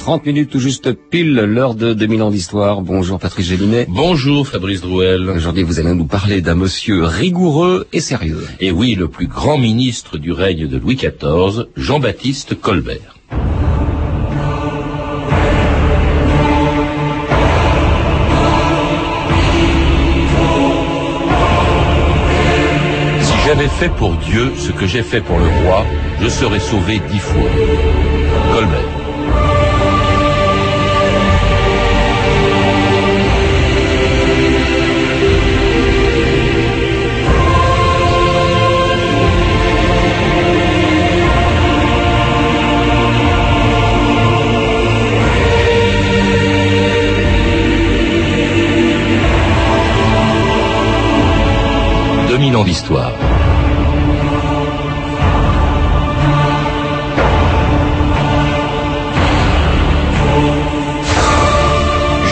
30 minutes tout juste pile l'heure de 2000 ans d'histoire. Bonjour Patrice Gélinet. Bonjour Fabrice Drouel. Aujourd'hui vous allez nous parler d'un monsieur rigoureux et sérieux. Et oui, le plus grand ministre du règne de Louis XIV, Jean-Baptiste Colbert. Si j'avais fait pour Dieu ce que j'ai fait pour le roi, je serais sauvé dix fois. Colbert.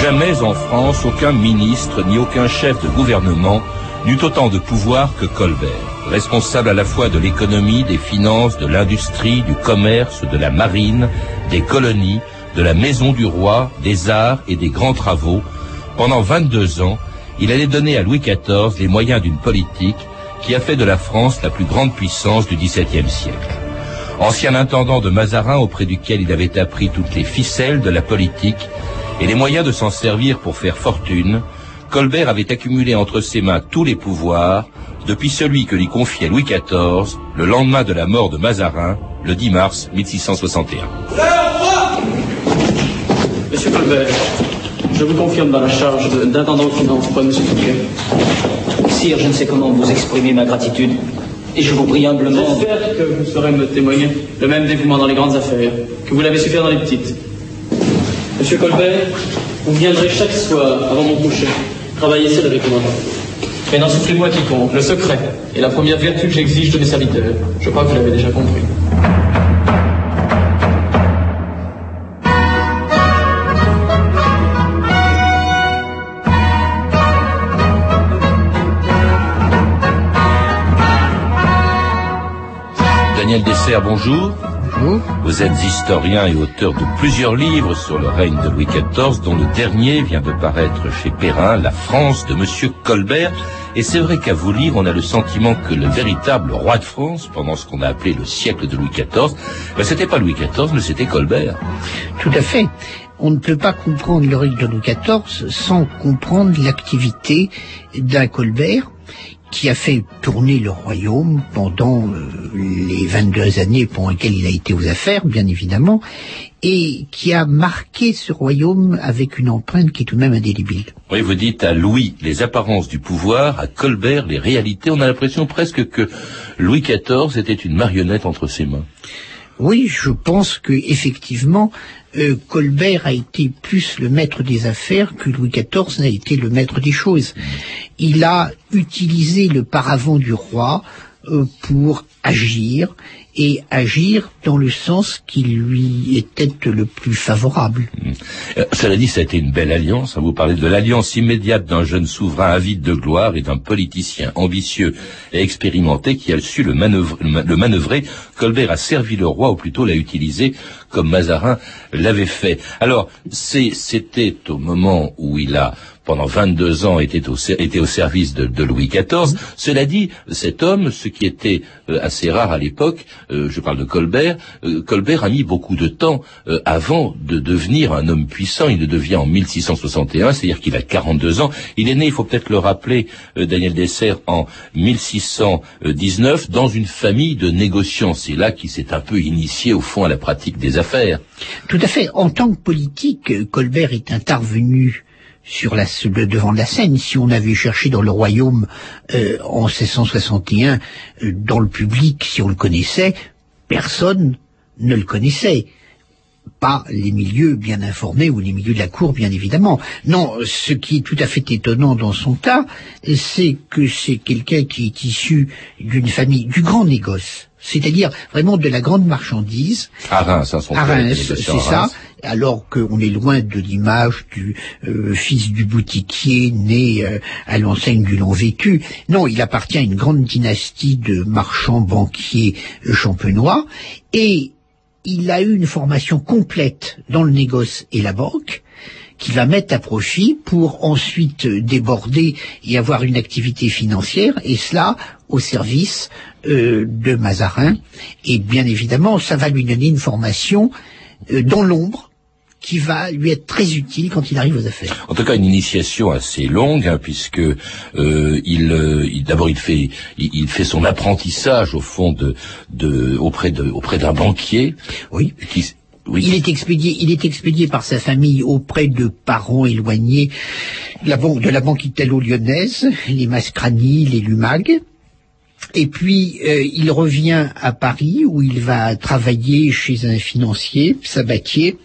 Jamais en France aucun ministre ni aucun chef de gouvernement n'eut autant de pouvoir que Colbert, responsable à la fois de l'économie, des finances, de l'industrie, du commerce, de la marine, des colonies, de la maison du roi, des arts et des grands travaux. Pendant 22 ans, il allait donner à Louis XIV les moyens d'une politique qui a fait de la France la plus grande puissance du XVIIe siècle. Ancien intendant de Mazarin auprès duquel il avait appris toutes les ficelles de la politique et les moyens de s'en servir pour faire fortune, Colbert avait accumulé entre ses mains tous les pouvoirs depuis celui que lui confiait Louis XIV le lendemain de la mort de Mazarin, le 10 mars 1661. Monsieur Colbert, je vous confirme dans la charge d'intendant aux finances pour Monsieur Fouquet. Sire, je ne sais comment vous exprimer ma gratitude. Et je vous prie humblement. J'espère que vous saurez me témoigner le même dévouement dans les grandes affaires que vous l'avez su faire dans les petites. Monsieur Colbert, vous viendrez chaque soir avant mon coucher travailler seul avec moi. Mais n'en souffrez-moi quiconque, le secret est la première vertu que j'exige de mes serviteurs. Je crois que vous l'avez déjà compris. Daniel Dessert, bonjour. Vous êtes historien et auteur de plusieurs livres sur le règne de Louis XIV, dont le dernier vient de paraître chez Perrin, La France de Monsieur Colbert. Et c'est vrai qu'à vous lire, on a le sentiment que le véritable roi de France, pendant ce qu'on a appelé le siècle de Louis XIV, ben, c'était pas Louis XIV, mais c'était Colbert. Tout à fait. On ne peut pas comprendre le règne de Louis XIV sans comprendre l'activité d'un Colbert qui a fait tourner le royaume pendant euh, les 22 années pendant lesquelles il a été aux affaires, bien évidemment, et qui a marqué ce royaume avec une empreinte qui est tout de même indélébile. Oui, vous dites à Louis les apparences du pouvoir, à Colbert les réalités. On a l'impression presque que Louis XIV était une marionnette entre ses mains. Oui, je pense que effectivement, euh, Colbert a été plus le maître des affaires que Louis XIV n'a été le maître des choses. Il a utilisé le paravent du roi euh, pour agir et agir dans le sens qui lui était le plus favorable. Euh, cela dit, ça a été une belle alliance. hein. Vous parlez de l'alliance immédiate d'un jeune souverain avide de gloire et d'un politicien ambitieux et expérimenté qui a su le, manœuvre- le ma- le manœuvrer. Colbert a servi le roi, ou plutôt l'a utilisé comme Mazarin l'avait fait. Alors, c'était au moment où il a pendant 22 ans était au, était au service de, de Louis XIV. Cela dit, cet homme, ce qui était euh, assez rare à l'époque, euh, je parle de Colbert, euh, Colbert a mis beaucoup de temps euh, avant de devenir un homme puissant. Il le devient en 1661, c'est-à-dire qu'il a 42 ans. Il est né, il faut peut-être le rappeler, euh, Daniel Dessert, en 1619, dans une famille de négociants. C'est là qu'il s'est un peu initié, au fond, à la pratique des affaires. Tout à fait. En tant que politique, Colbert est intervenu sur la, le devant de la scène. Si on avait cherché dans le royaume euh, en 1661, euh, dans le public, si on le connaissait, personne ne le connaissait. Pas les milieux bien informés ou les milieux de la cour, bien évidemment. Non, ce qui est tout à fait étonnant dans son cas, c'est que c'est quelqu'un qui est issu d'une famille du grand négoce, c'est-à-dire vraiment de la grande marchandise, À Reims, hein, à Reims, c'est ça, alors qu'on est loin de l'image du euh, fils du boutiquier né euh, à l'enseigne du long vécu. Non, il appartient à une grande dynastie de marchands banquiers euh, champenois. Et il a eu une formation complète dans le négoce et la banque, qu'il va mettre à profit pour ensuite déborder et avoir une activité financière, et cela au service euh, de Mazarin. Et bien évidemment, ça va lui donner une formation euh, dans l'ombre, qui va lui être très utile quand il arrive aux affaires. En tout cas, une initiation assez longue, hein, puisque euh, il, d'abord il fait il, fait son apprentissage au fond de, de auprès de auprès d'un banquier. Oui. Qui, il est expédié, il est expédié par sa famille auprès de parents éloignés de la banque, de la banque italo-lyonnaise, les Mascrani, les Lumag. Et puis euh, il revient à Paris où il va travailler chez un financier, Sabatier,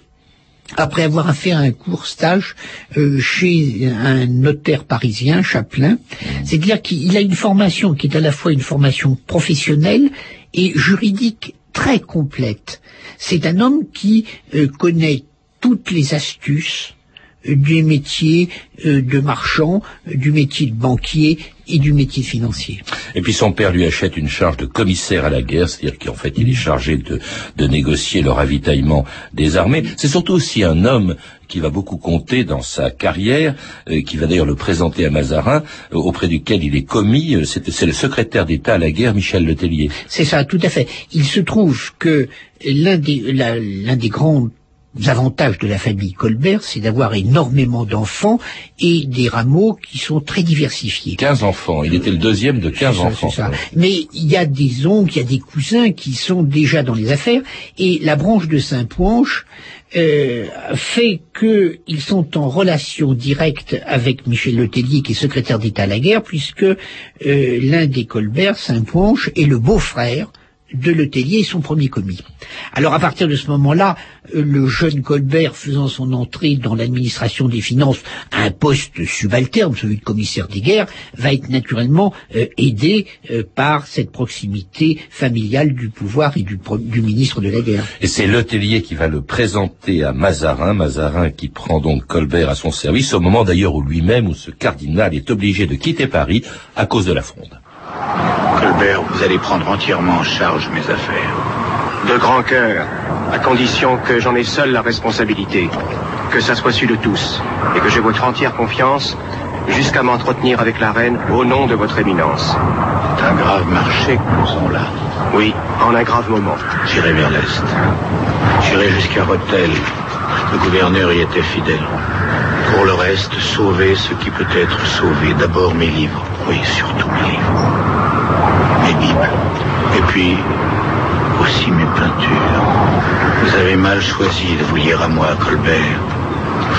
après avoir fait un court stage euh, chez un notaire parisien, Chaplin. C'est-à-dire qu'il a une formation qui est à la fois une formation professionnelle et juridique très complète. C'est un homme qui euh, connaît toutes les astuces du métier euh, de marchand, du métier de banquier et du métier financier. Et puis son père lui achète une charge de commissaire à la guerre, c'est-à-dire qu'en fait il est chargé de, de négocier le ravitaillement des armées. C'est surtout aussi un homme qui va beaucoup compter dans sa carrière, qui va d'ailleurs le présenter à Mazarin, auprès duquel il est commis. C'est le secrétaire d'État à la guerre, Michel Letellier. C'est ça, tout à fait. Il se trouve que l'un des, l'un des grands avantages de la famille Colbert, c'est d'avoir énormément d'enfants et des rameaux qui sont très diversifiés. 15 enfants, il était le deuxième de 15 enfants. Ça. Mais il y a des oncles, il y a des cousins qui sont déjà dans les affaires, et la branche de Saint-Poinche euh, fait qu'ils sont en relation directe avec Michel Letellier, qui est secrétaire d'État à la guerre, puisque euh, l'un des Colbert, Saint-Poinche, est le beau-frère de Letellier et son premier commis. Alors à partir de ce moment-là, le jeune Colbert faisant son entrée dans l'administration des finances à un poste subalterne, celui de commissaire des guerres, va être naturellement euh, aidé euh, par cette proximité familiale du pouvoir et du, du ministre de la guerre. Et c'est Letellier qui va le présenter à Mazarin, Mazarin qui prend donc Colbert à son service au moment d'ailleurs où lui-même, où ce cardinal est obligé de quitter Paris à cause de la fronde. Colbert, vous allez prendre entièrement en charge mes affaires. De grand cœur, à condition que j'en ai seul la responsabilité, que ça soit su de tous, et que j'ai votre entière confiance jusqu'à m'entretenir avec la reine au nom de votre éminence. C'est un grave marché que nous avons là. Oui, en un grave moment. J'irai vers l'Est. J'irai jusqu'à Rotel. Le gouverneur y était fidèle. Pour le reste, sauver ce qui peut être sauvé. D'abord mes livres. Oui, surtout mes livres. Et puis, aussi mes peintures. Vous avez mal choisi de vous lire à moi, Colbert.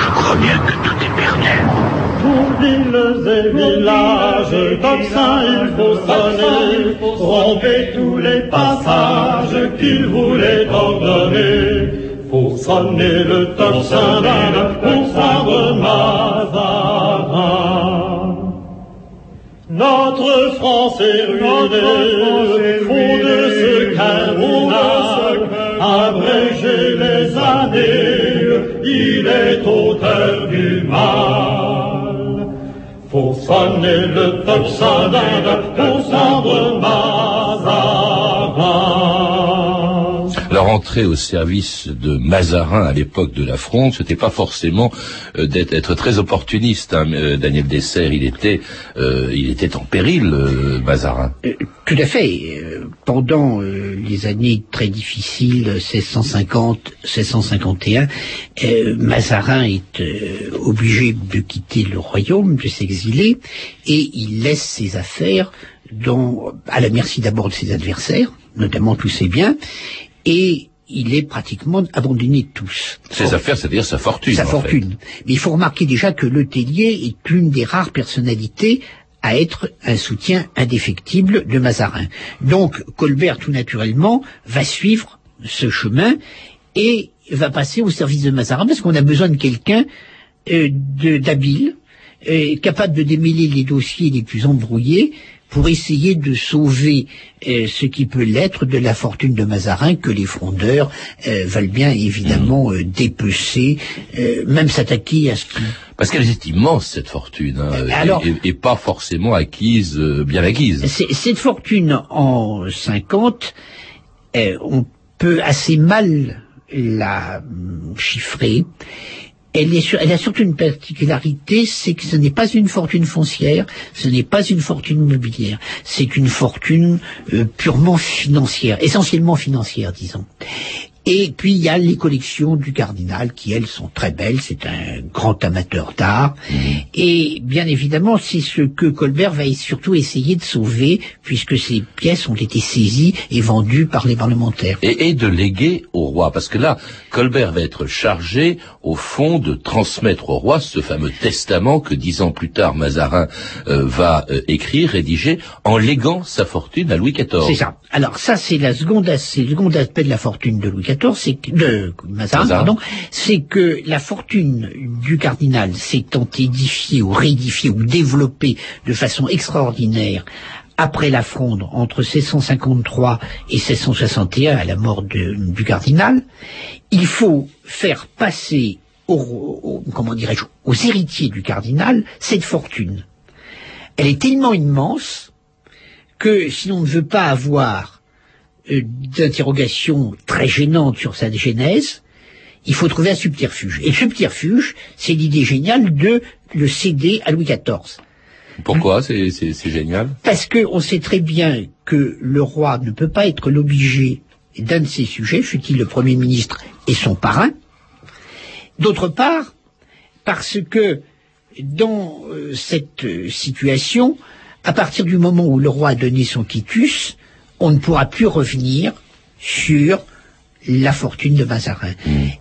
Je crois bien que tout est perdu. Pour villes et villages, tocsin il faut sonner, romper tous les passages qu'il voulait ordonner. Pour sonner le tocsin pour prendre Mazarin. Est ruinée, fond de ce cardinal, abréger les années, il est auteur du mal. Faut sonner le tocsin pour prendre Mazarin. Entrée au service de Mazarin à l'époque de la Fronde, c'était pas forcément euh, d'être très opportuniste. Hein. Euh, Daniel Dessert, il était, euh, il était en péril, Mazarin. tout à fait. pendant les années très difficiles, 1650, 1651, Mazarin est obligé de quitter le royaume, de s'exiler, et il laisse ses affaires dans, à la merci d'abord de ses adversaires, notamment tous ses biens, et il est pratiquement abandonné de tous. Ses affaires, c'est-à-dire sa fortune. Sa fortune. Mais il faut remarquer déjà que Le Tellier est une des rares personnalités à être un soutien indéfectible de Mazarin. Donc Colbert, tout naturellement, va suivre ce chemin et va passer au service de Mazarin parce qu'on a besoin de quelqu'un euh, d'habile, euh, capable de démêler les dossiers les plus embrouillés pour essayer de sauver euh, ce qui peut l'être de la fortune de Mazarin que les frondeurs euh, veulent bien évidemment mm. euh, dépecer, même s'attaquer à ce qui... Parce qu'elle est immense cette fortune, hein, et, pas forcément acquise, bien acquise. Cette fortune en 50, on peut assez mal la chiffrer. Elle, a surtout une particularité, c'est que ce n'est pas une fortune foncière, ce n'est pas une fortune immobilière, c'est une fortune euh, purement financière, essentiellement financière, disons. Et puis il y a les collections du cardinal qui elles sont très belles, c'est un grand amateur d'art. Et bien évidemment c'est ce que Colbert va surtout essayer de sauver puisque ces pièces ont été saisies et vendues par les parlementaires. et, et de léguer au roi. Parce que là, Colbert va être chargé, au fond, de transmettre au roi ce fameux testament que dix ans plus tard, Mazarin euh, va euh, écrire, rédiger, en léguant sa fortune à Louis XIV. C'est ça. Alors ça, c'est la seconde, c'est le second aspect de la fortune de Louis XIV, c'est que, de Mazarin, pardon, c'est que la fortune du cardinal s'étant édifiée ou réédifiée ou développée de façon extraordinaire après la fronde entre 1653 et 1661 à la mort de- du cardinal, il faut faire passer au- au- comment dirais-je, aux héritiers du cardinal cette fortune. Elle est tellement immense que si l'on ne veut pas avoir d'interrogations très gênantes sur sa genèse, il faut trouver un subterfuge. Et le subterfuge, c'est l'idée géniale de le céder à Louis XIV. Pourquoi C'est génial? Parce qu'on sait très bien que le roi ne peut pas être l'obligé d'un de ses sujets, fut-il le Premier ministre et son parrain. D'autre part, parce que dans euh, cette euh, situation, à partir du moment où le roi a donné son quitus, on ne pourra plus revenir sur la fortune de Mazarin.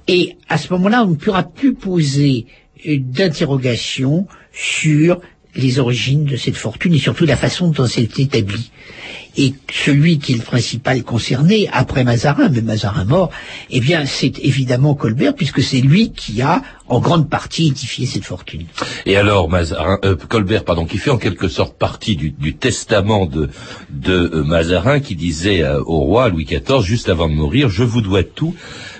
Et à ce moment-là, on ne pourra plus poser euh, d'interrogation sur les origines de cette fortune et surtout la façon dont elle est établie. Et celui qui est le principal concerné, après Mazarin, mais Mazarin mort, eh bien, c'est évidemment Colbert, puisque c'est lui qui a, en grande partie, édifié cette fortune. Et alors, Mazarin, euh, Colbert, pardon, qui fait en quelque sorte partie du, testament de, de euh, Mazarin, qui disait euh, au roi Louis XIV, juste avant de mourir, je vous dois tout,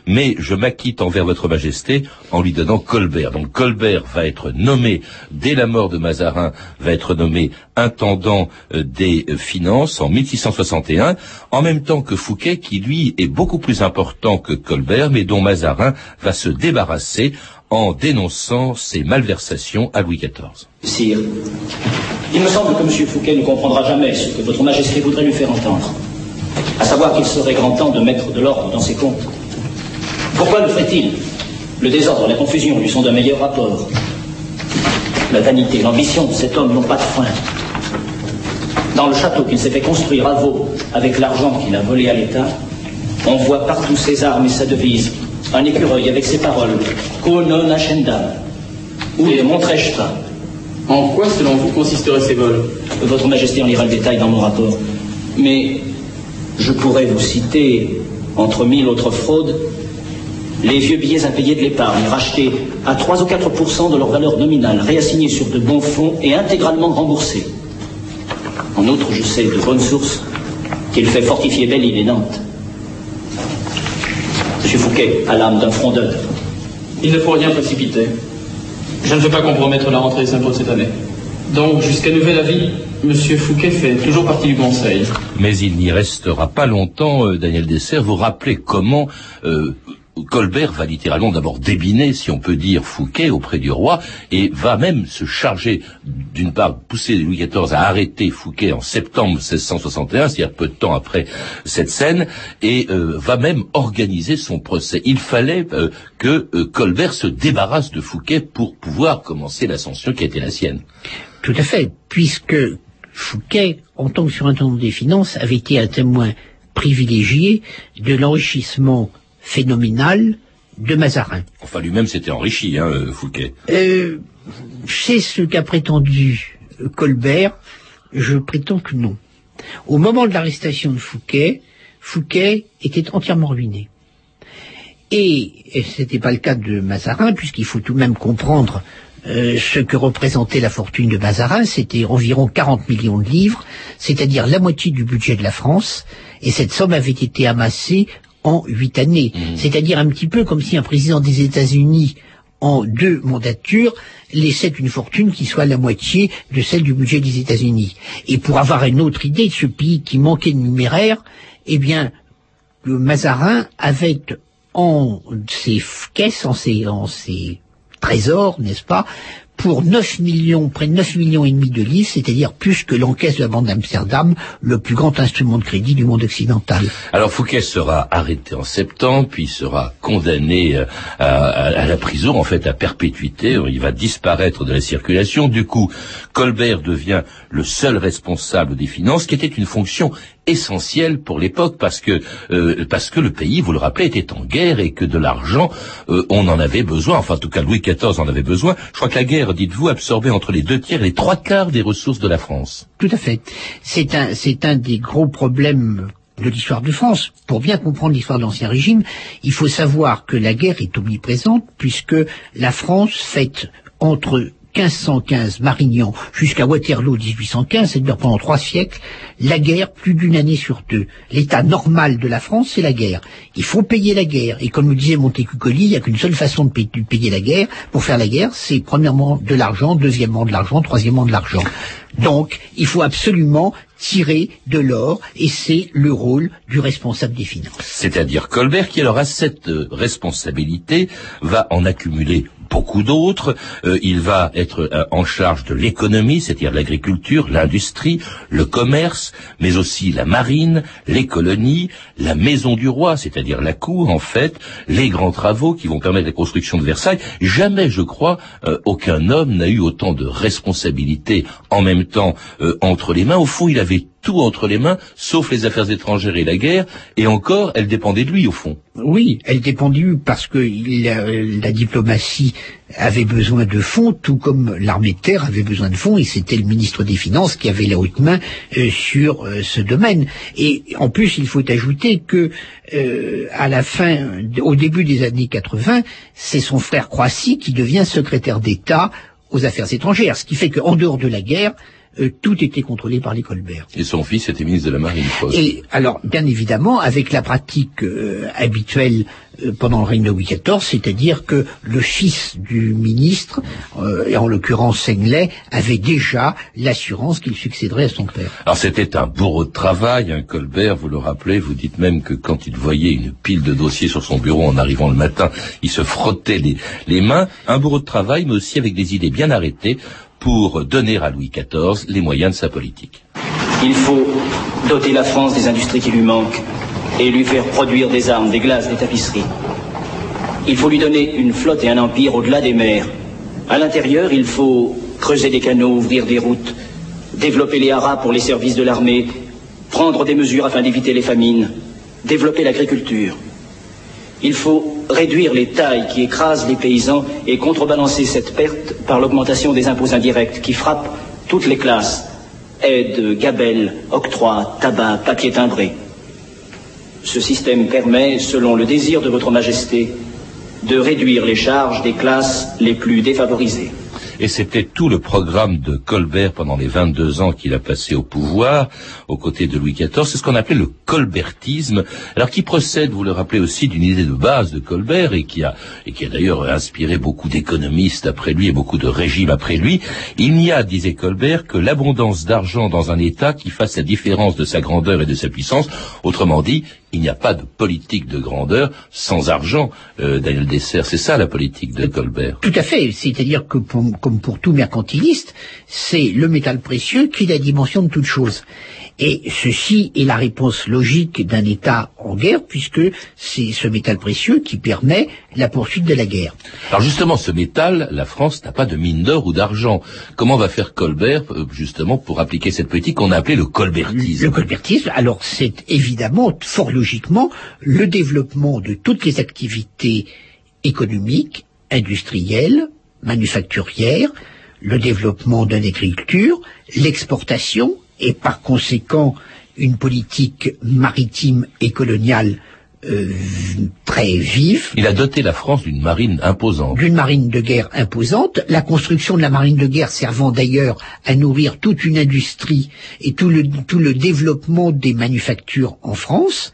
mais je m'acquitte envers votre majesté en lui donnant Colbert. Donc Colbert va être nommé, dès la mort de Mazarin, va être nommé intendant euh, des finances en 1661, en même temps que Fouquet, qui lui est beaucoup plus important que Colbert, mais dont Mazarin va se débarrasser en dénonçant ses malversations à Louis XIV. Sire, il me semble que M. Fouquet ne comprendra jamais ce que votre majesté voudrait lui faire entendre. À savoir qu'il serait grand temps de mettre de l'ordre dans ses comptes. Pourquoi le ferait-il? Le désordre, la confusion lui sont d'un meilleur rapport. La vanité, l'ambition de cet homme n'ont pas de frein. Dans le château qu'il s'est fait construire à Vaux, avec l'argent qu'il a volé à l'État, on voit partout ses armes et sa devise. Un écureuil avec ses paroles. Ko non ascendam. Ne montrais-je pas En quoi, selon vous, consisteraient ces vols? Votre Majesté en lira le détail dans mon rapport. Mais je pourrais vous citer, entre mille autres fraudes, les vieux billets impayés de l'épargne, rachetés à 3 ou 4% de leur valeur nominale, réassignés sur de bons fonds et intégralement remboursés. En outre, je sais de bonnes sources qu'il fait fortifier Belle-Île et Nantes. Monsieur Fouquet a l'âme d'un frondeur. Il ne faut rien précipiter. Je ne veux pas compromettre la rentrée des impôts de cette année. Donc, jusqu'à nouvel avis, Monsieur Fouquet fait toujours partie du Conseil. Mais il n'y restera pas longtemps, euh, Daniel Dessert. Vous rappelez comment euh, Colbert va littéralement d'abord débiner, si on peut dire, Fouquet auprès du roi, et va même se charger, d'une part, pousser Louis XIV à arrêter Fouquet en septembre 1661, c'est-à-dire peu de temps après cette scène, et euh, va même organiser son procès. Il fallait euh, que euh, Colbert se débarrasse de Fouquet pour pouvoir commencer l'ascension qui a été la sienne. Tout à fait, puisque Fouquet, en tant que surintendant des finances, avait été un témoin privilégié de l'enrichissement phénoménal de Mazarin. Enfin, lui-même s'était enrichi, hein, euh, Fouquet. Euh, c'est ce qu'a prétendu Colbert, je prétends que non. Au moment de l'arrestation de Fouquet, Fouquet était entièrement ruiné. Et, et ce n'était pas le cas de Mazarin, puisqu'il faut tout de même comprendre euh, ce que représentait la fortune de Mazarin, c'était environ 40 millions de livres, c'est-à-dire la moitié du budget de la France, et cette somme avait été amassée en huit années. C'est-à-dire un petit peu comme si un président des États-Unis en deux mandatures laissait une fortune qui soit la moitié de celle du budget des États-Unis. Et pour avoir une autre idée de ce pays qui manquait de numéraire, eh bien, que Mazarin avait en ses caisses, en ses, en ses trésors, n'est-ce pas, pour 9 millions, près de 9 millions et demi de livres, c'est-à-dire plus que l'encaisse de la Banque d'Amsterdam, le plus grand instrument de crédit du monde occidental. Alors Fouquet sera arrêté en septembre, puis sera condamné euh, à, à, la prison, en fait à perpétuité, il va disparaître de la circulation. Du coup, Colbert devient le seul responsable des finances, qui était une fonction essentiel pour l'époque parce que euh, parce que le pays, vous le rappelez, était en guerre et que de l'argent, euh, on en avait besoin. Enfin, en tout cas, Louis XIV en avait besoin. Je crois que la guerre, dites-vous, absorbait entre les deux tiers et les trois quarts des ressources de la France. Tout à fait. C'est un c'est un des gros problèmes de l'histoire de France. Pour bien comprendre l'histoire de l'Ancien Régime, il faut savoir que la guerre est omniprésente puisque la France fête entre 1515 Marignan jusqu'à Waterloo 1815, c'est-à-dire pendant trois siècles, la guerre plus d'une année sur deux. L'état normal de la France, c'est la guerre. Il faut payer la guerre. Et comme le disait Montecuccoli, il n'y a qu'une seule façon de payer la guerre. Pour faire la guerre, c'est premièrement de l'argent, deuxièmement de l'argent, troisièmement de l'argent. Donc, il faut absolument tirer de l'or, et c'est le rôle du responsable des finances. C'est-à-dire Colbert, qui alors a cette euh, responsabilité, va en accumuler beaucoup d'autres. Euh, il va être euh, en charge de l'économie, c'est-à-dire l'agriculture, l'industrie, le commerce, mais aussi la marine, les colonies, la maison du roi, c'est-à-dire la cour en fait, les grands travaux qui vont permettre la construction de Versailles. Jamais, je crois, aucun homme n'a eu autant de responsabilités en même temps entre les mains. Au fond, il avait tout entre les mains, sauf les affaires étrangères et la guerre, et encore, elle dépendait de lui, au fond. Oui, elle dépendait de lui parce que la, la, diplomatie avait besoin de fonds, tout comme l'armée de terre avait besoin de fonds, et c'était le ministre des Finances qui avait la haute main euh, sur euh, ce domaine. Et en plus, il faut ajouter que euh, à la fin, au début des années 80, c'est son frère Croissy qui devient secrétaire d'État aux affaires étrangères, ce qui fait qu'en dehors de la guerre, euh, tout était contrôlé par les Colbert. Et son fils était ministre de la Marine. Et alors, bien évidemment, avec la pratique euh, habituelle euh, pendant le règne de Louis XIV, c'est-à-dire que le fils du ministre, et en l'occurrence Senglet, avait déjà l'assurance qu'il succéderait à son père. Alors c'était un bourreau de travail, un Colbert, vous le rappelez, vous dites même que quand il voyait une pile de dossiers sur son bureau en arrivant le matin, il se frottait les, les mains. Un bourreau de travail, mais aussi avec des idées bien arrêtées pour donner à Louis XIV les moyens de sa politique. Il faut doter la France des industries qui lui manquent et lui faire produire des armes, des glaces, des tapisseries. Il faut lui donner une flotte et un empire au-delà des mers. À l'intérieur, il faut creuser des canaux, ouvrir des routes, développer les haras pour les services de l'armée, prendre des mesures afin d'éviter les famines, développer l'agriculture. Il faut réduire les tailles qui écrasent les paysans et contrebalancer cette perte par l'augmentation des impôts indirects qui frappent toutes les classes aides, gabelles, octrois, tabac, papier timbré. Ce système permet, selon le désir de votre Majesté, de réduire les charges des classes les plus défavorisées. Et c'était tout le programme de Colbert pendant les 22 ans qu'il a passé au pouvoir, aux côtés de Louis XIV. C'est ce qu'on appelait le colbertisme, alors qui procède, vous le rappelez aussi, d'une idée de base de Colbert et qui a, et qui a d'ailleurs inspiré beaucoup d'économistes après lui et beaucoup de régimes après lui. Il n'y a, disait Colbert, que l'abondance d'argent dans un État qui fasse la différence de sa grandeur et de sa puissance. Autrement dit, il n'y a pas de politique de grandeur sans argent, euh, Daniel Dessert. C'est ça la politique de Colbert. Tout à fait. C'est-à-dire que, comme pour tout mercantiliste, c'est le métal précieux qui est la dimension de toute chose. Et ceci est la réponse logique d'un État en guerre, puisque c'est ce métal précieux qui permet la poursuite de la guerre. Alors justement, ce métal, la France n'a pas de mine d'or ou d'argent. Comment va faire Colbert, euh, justement, pour appliquer cette politique qu'on a appelée le colbertisme? Le colbertisme, alors c'est évidemment, fort logiquement, le développement de toutes les activités économiques, industrielles, manufacturières, le développement de l'agriculture, l'exportation, et par conséquent une politique maritime et coloniale euh, très vive. Il a doté la France d'une marine imposante. D'une marine de guerre imposante. La construction de la marine de guerre servant d'ailleurs à nourrir toute une industrie et tout le, tout le développement des manufactures en France.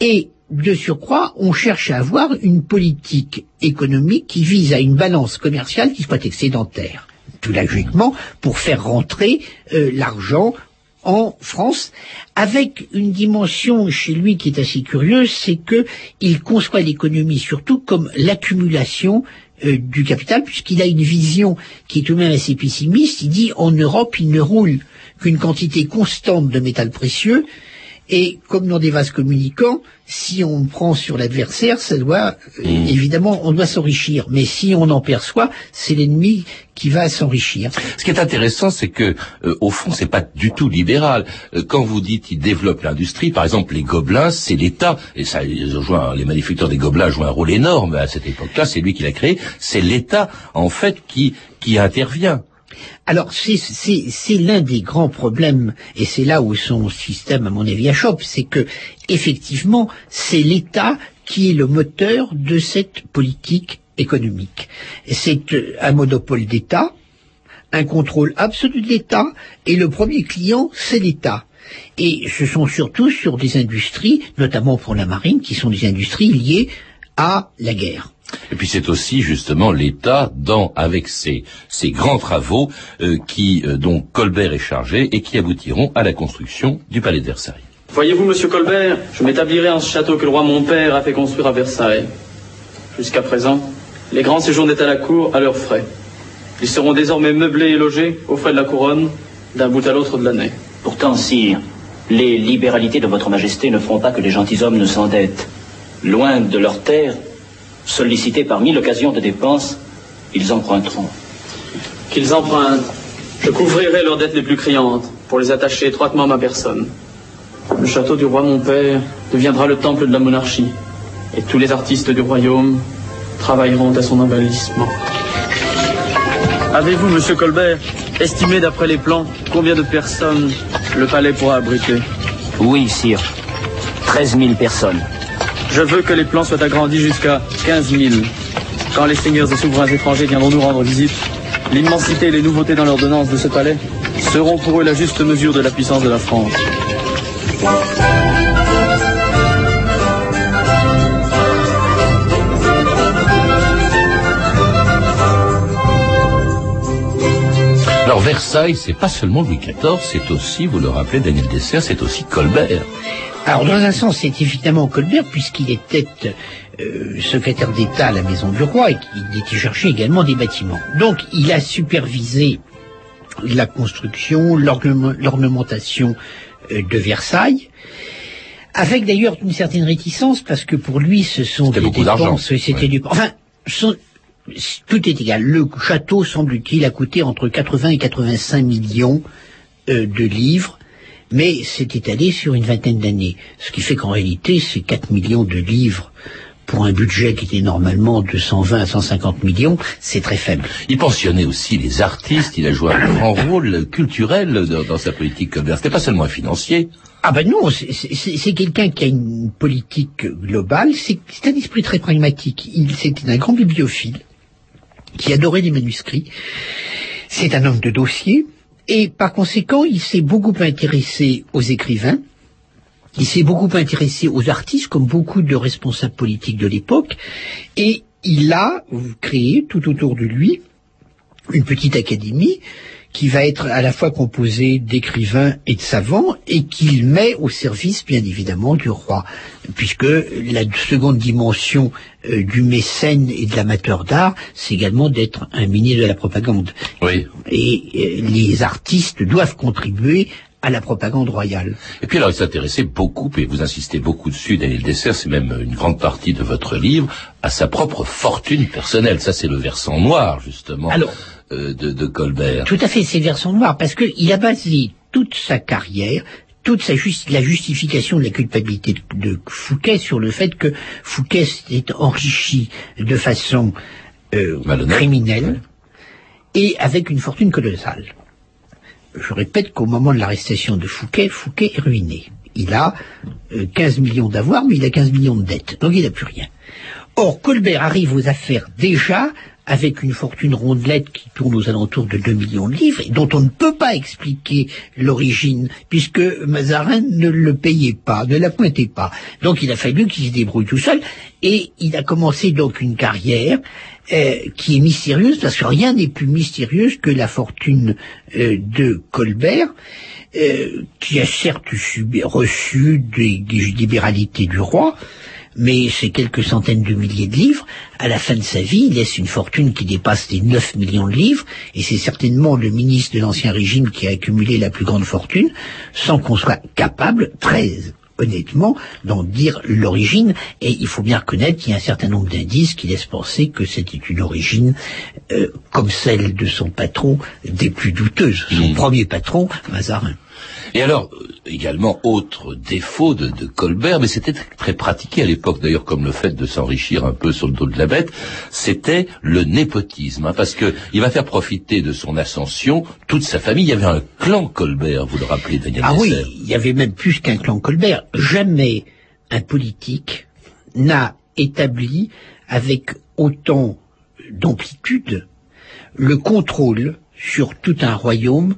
Et de surcroît, on cherche à avoir une politique économique qui vise à une balance commerciale qui soit excédentaire. Tout logiquement, pour faire rentrer euh, l'argent en France, avec une dimension chez lui qui est assez curieuse, c'est que il conçoit l'économie surtout comme l'accumulation euh, du capital, puisqu'il a une vision qui est tout de même assez pessimiste. Il dit en Europe, il ne roule qu'une quantité constante de métal précieux, et comme dans des vases communicants, si on prend sur l'adversaire, ça doit Mmh. évidemment on doit s'enrichir. Mais si on en perçoit, c'est l'ennemi qui va s'enrichir. Ce qui est intéressant, c'est que euh, au fond, c'est pas du tout libéral. Euh, quand vous dites il développe l'industrie, par exemple, les Gobelins, c'est l'État, et ça, ils ont joué un- les manufacturiers des Gobelins jouent un rôle énorme à cette époque-là. C'est lui qui l'a créé. C'est l'État, en fait, qui qui intervient. Alors c'est l'un des grands problèmes et c'est là où son système à mon avis achoppe, c'est que effectivement c'est l'État qui est le moteur de cette politique économique. C'est euh, un monopole d'État, un contrôle absolu de l'État et le premier client c'est l'État. Et ce sont surtout sur des industries, notamment pour la marine, qui sont des industries liées à la guerre. Et puis c'est aussi justement l'État dans avec ses ses grands travaux euh, qui euh, dont Colbert est chargé et qui aboutiront à la construction du palais de Versailles. Voyez-vous, monsieur Colbert, je m'établirai en ce château que le roi mon père a fait construire à Versailles. Jusqu'à présent, les grands séjournaient à la cour à leurs frais. Ils seront désormais meublés et logés aux frais de la couronne, d'un bout à l'autre de l'année. Pourtant, sire, les libéralités de votre majesté ne feront pas que les gentilshommes ne s'endettent. Loin de leurs terres, sollicités par mille occasions de dépenses, ils emprunteront. Qu'ils empruntent, je couvrirai leurs dettes les plus criantes pour les attacher étroitement à ma personne. Le château du roi mon père deviendra le temple de la monarchie, et tous les artistes du royaume travailleront à son embellissement. Avez-vous, monsieur Colbert, estimé d'après les plans combien de personnes le palais pourra abriter? Oui, sire. 13 000 personnes. Je veux que les plans soient agrandis jusqu'à 15 000. Quand les seigneurs et souverains étrangers viendront nous rendre visite, l'immensité et les nouveautés dans l'ordonnance de ce palais seront pour eux la juste mesure de la puissance de la France. Alors Versailles, c'est pas seulement Louis XIV, c'est aussi, vous le rappelez, Daniel Dessert, c'est aussi Colbert. Alors dans un sens, c'est évidemment Colbert puisqu'il était euh, secrétaire d'État à la Maison du Roi et qu'il était cherché également des bâtiments. Donc il a supervisé la construction, l'ornement- l'ornementation euh, de Versailles, avec d'ailleurs une certaine réticence parce que pour lui ce sont des beaucoup dépenses, c'était Ouais. du enfin son- tout est égal. Le château semble-t-il a coûté entre 80 et 85 millions euh, de livres mais c'est étalé sur une vingtaine d'années. Ce qui fait qu'en réalité, c'est 4 millions de livres pour un budget qui était normalement de 120 à 150 millions, c'est très faible. Il pensionnait aussi les artistes, il a joué un grand rôle culturel dans, dans sa politique Colbert. C'était pas seulement un financier. Ah ben non, c'est- quelqu'un qui a une politique globale, c'est c'est un esprit très pragmatique. Il C'était un grand bibliophile qui adorait les manuscrits. C'est un homme de dossier et par conséquent, il s'est beaucoup intéressé aux écrivains. Il s'est beaucoup intéressé aux artistes, comme beaucoup de responsables politiques de l'époque, et il a créé tout autour de lui une petite académie qui va être à la fois composée d'écrivains et de savants et qu'il met au service, bien évidemment, du roi, puisque la seconde dimension euh, du mécène et de l'amateur d'art, c'est également d'être un ministre de la propagande. Oui. Et euh, les artistes doivent contribuer à la propagande royale. Et puis alors il s'intéressait beaucoup, et vous insistez beaucoup dessus, Daniel Dessert, c'est même une grande partie de votre livre, à sa propre fortune personnelle. Ça c'est le versant noir, justement, Alors, de, de Colbert. Tout à fait, c'est versant noir, parce qu'il a basé toute sa carrière, toute sa justi- la justification de la culpabilité de, de Fouquet sur le fait que Fouquet s'était enrichi de façon euh, criminelle et avec une fortune colossale. Je répète qu'au moment de l'arrestation de Fouquet, Fouquet est ruiné. Il a euh, 15 millions d'avoirs, mais il a 15 millions de dettes, donc il n'a plus rien. Or, Colbert arrive aux affaires déjà avec une fortune rondelette qui tourne aux alentours de 2 millions de livres, et dont on ne peut pas expliquer l'origine, puisque Mazarin ne le payait pas, ne la pointait pas. Donc il a fallu qu'il se débrouille tout seul, et il a commencé donc une carrière euh, qui est mystérieuse, parce que rien n'est plus mystérieux que la fortune euh, de Colbert, euh, qui a certes reçu des libéralités du roi, mais c'est quelques centaines de milliers de livres. À la fin de sa vie, il laisse une fortune qui dépasse les 9 millions de livres, et c'est certainement le ministre de l'Ancien Régime qui a accumulé la plus grande fortune, sans qu'on soit capable, très honnêtement, d'en dire l'origine, et il faut bien reconnaître qu'il y a un certain nombre d'indices qui laissent penser que c'était une origine, euh, comme celle de son patron, des plus douteuses. Son Mmh. premier patron, Mazarin. Et alors, euh, également, autre défaut de, de Colbert, mais c'était très pratiqué à l'époque, d'ailleurs, comme le fait de s'enrichir un peu sur le dos de la bête, c'était le népotisme, hein, parce que il va faire profiter de son ascension toute sa famille. Il y avait un clan Colbert, vous le rappelez, Daniel Ah oui, il y avait même plus qu'un clan Colbert. Jamais un politique n'a établi avec autant d'amplitude le contrôle sur tout un royaume.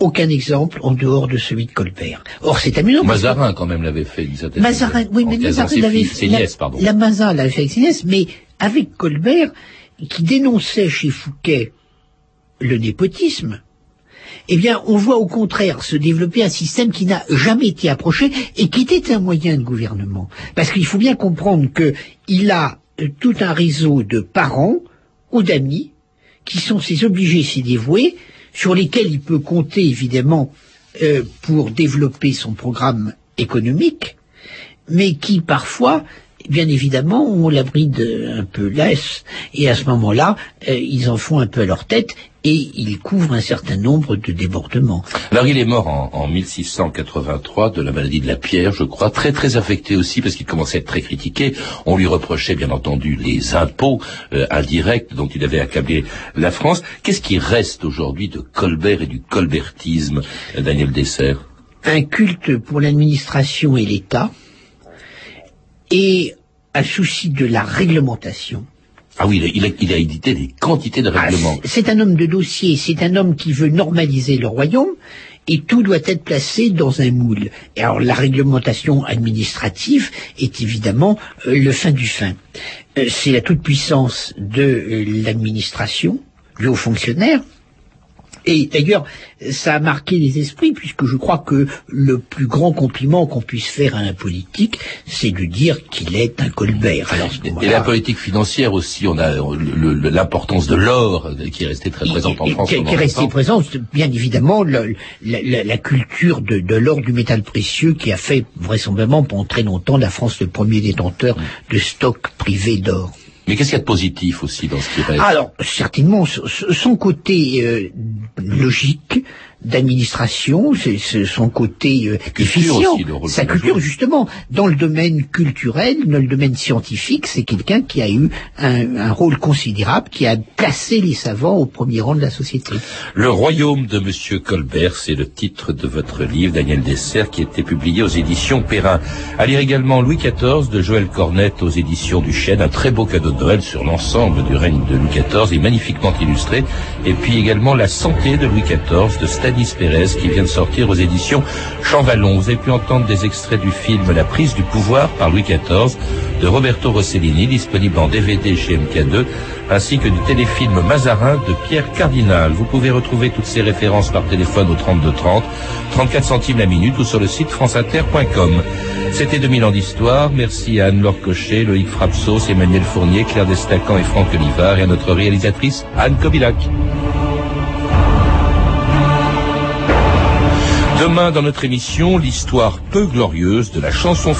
Aucun exemple en dehors de celui de Colbert. Or, c'est amusant. parce que- Mazarin, quand même, l'avait fait d'une certaine Mazarin, oui, mais Mazarin l'avait fait. la- pardon. La Mazarin l'avait fait avec ses nièces, mais avec Colbert, qui dénonçait chez Fouquet le népotisme, eh bien, on voit au contraire se développer un système qui n'a jamais été approché et qui était un moyen de gouvernement. Parce qu'il faut bien comprendre que il a euh, tout un réseau de parents ou d'amis qui sont ses obligés, ses dévoués, sur lesquels il peut compter évidemment euh, pour développer son programme économique, mais qui parfois, bien évidemment, ont la bride un peu laisse, et à ce moment-là, euh, ils en font un peu à leur tête, et ils couvrent un certain nombre de débordements. Alors il est mort en, en 1683 de la maladie de la pierre, je crois, très très affecté aussi parce qu'il commençait à être très critiqué. On lui reprochait bien entendu les impôts euh, indirects dont il avait accablé la France. Qu'est-ce qui reste aujourd'hui de Colbert et du colbertisme, euh, Daniel Dessert Un culte pour l'administration et l'État, et un souci de la réglementation. Ah oui, il a, il a- il a édité des quantités de Ah, règlements. c'est- C'est un homme de dossier, c'est un homme qui veut normaliser le royaume et tout doit être placé dans un moule. Et alors la réglementation administrative est évidemment euh, le fin du fin. Euh, c'est la toute-puissance de euh, l'administration, du haut fonctionnaire. Et d'ailleurs, ça a marqué les esprits, puisque je crois que le plus grand compliment qu'on puisse faire à un politique, c'est de dire qu'il est un Colbert. Alors, Et la politique financière aussi, on a l'importance de l'or qui est restée très présente en Et- France. Qui, est resté longtemps. présent, c'est bien évidemment, le- la, la- la culture de, de l'or, du métal précieux, qui a fait vraisemblablement pendant très longtemps la France le premier détenteur de stocks privés d'or. Mais qu'est-ce qu'il y a de positif aussi dans ce qui reste? Alors, certainement, ce- ce- son côté euh, logique d'administration, c'est son côté euh, efficient, aussi, sa culture justement. Dans le domaine culturel, dans le domaine scientifique, c'est quelqu'un qui a eu un, un rôle considérable, qui a placé les savants au premier rang de la société. Le royaume de Monsieur Colbert, c'est le titre de votre livre, Daniel Dessert, qui été publié aux éditions Perrin. À lire également Louis XIV de Joël Cornette aux éditions du Chêne, un très beau cadeau de Noël sur l'ensemble du règne de Louis XIV et magnifiquement illustré. Et puis également La santé de Louis XIV de Pérez, qui vient de sortir aux éditions Champvallon. Vous avez pu entendre des extraits du film La prise du pouvoir par Louis XIV de Roberto Rossellini, disponible en DVD chez MK2, ainsi que du téléfilm Mazarin de Pierre Cardinal. Vous pouvez retrouver toutes ces références par téléphone au 3230, 34 centimes la minute ou sur le site franceinter.com. C'était 2000 ans d'histoire. Merci à Anne-Laure Cochet, Loïc Frapsos, Emmanuel Fournier, Claire Destacan et Franck Olivard et à notre réalisatrice Anne Kobilac. Demain, dans notre émission, l'histoire peu glorieuse de la chanson